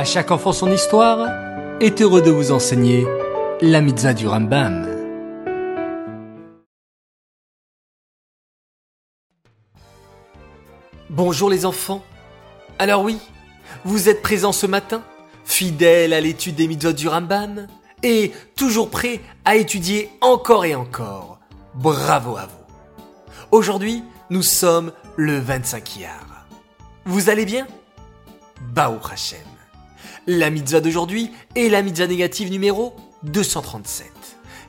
À chaque enfant son histoire est heureux de vous enseigner la mitzvah du Rambam. Bonjour les enfants. Alors oui, vous êtes présents ce matin, fidèles à l'étude des mitzvot du Rambam et toujours prêts à étudier encore et encore. Bravo à vous. Aujourd'hui, nous sommes le 25 Iyar. Vous allez bien? Baou Hashem. La mitzvah d'aujourd'hui est la mitzvah négative numéro 237,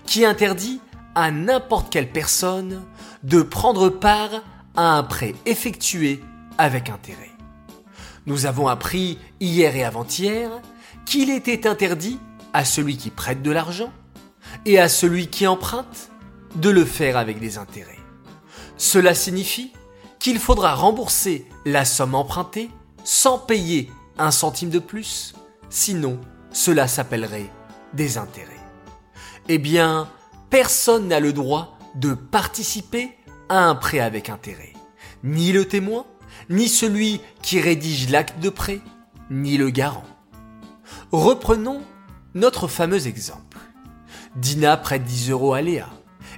qui interdit à n'importe quelle personne de prendre part à un prêt effectué avec intérêt. Nous avons appris hier et avant-hier qu'il était interdit à celui qui prête de l'argent et à celui qui emprunte de le faire avec des intérêts. Cela signifie qu'il faudra rembourser la somme empruntée sans payer un centime de plus, sinon cela s'appellerait des intérêts. Eh bien, personne n'a le droit de participer à un prêt avec intérêt. Ni le témoin, ni celui qui rédige l'acte de prêt, ni le garant. Reprenons notre fameux exemple. Dina prête 10 euros à Léa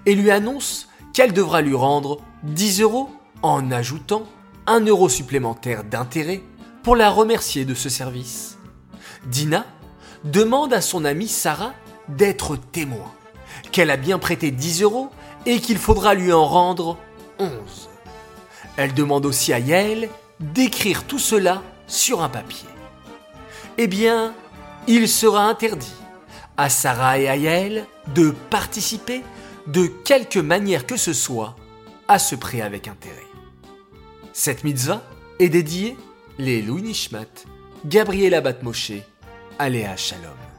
et lui annonce qu'elle devra lui rendre 10 euros en ajoutant un euro supplémentaire d'intérêt pour la remercier de ce service. Dina demande à son amie Sarah d'être témoin, qu'elle a bien prêté 10 euros et qu'il faudra lui en rendre 11. Elle demande aussi à Yael d'écrire tout cela sur un papier. Eh bien, il sera interdit à Sarah et à Yael de participer de quelque manière que ce soit à ce prêt avec intérêt. Cette mitzvah est dédiée les Louis Nishmat, Gabriela Batmoshe, Aléa Shalom.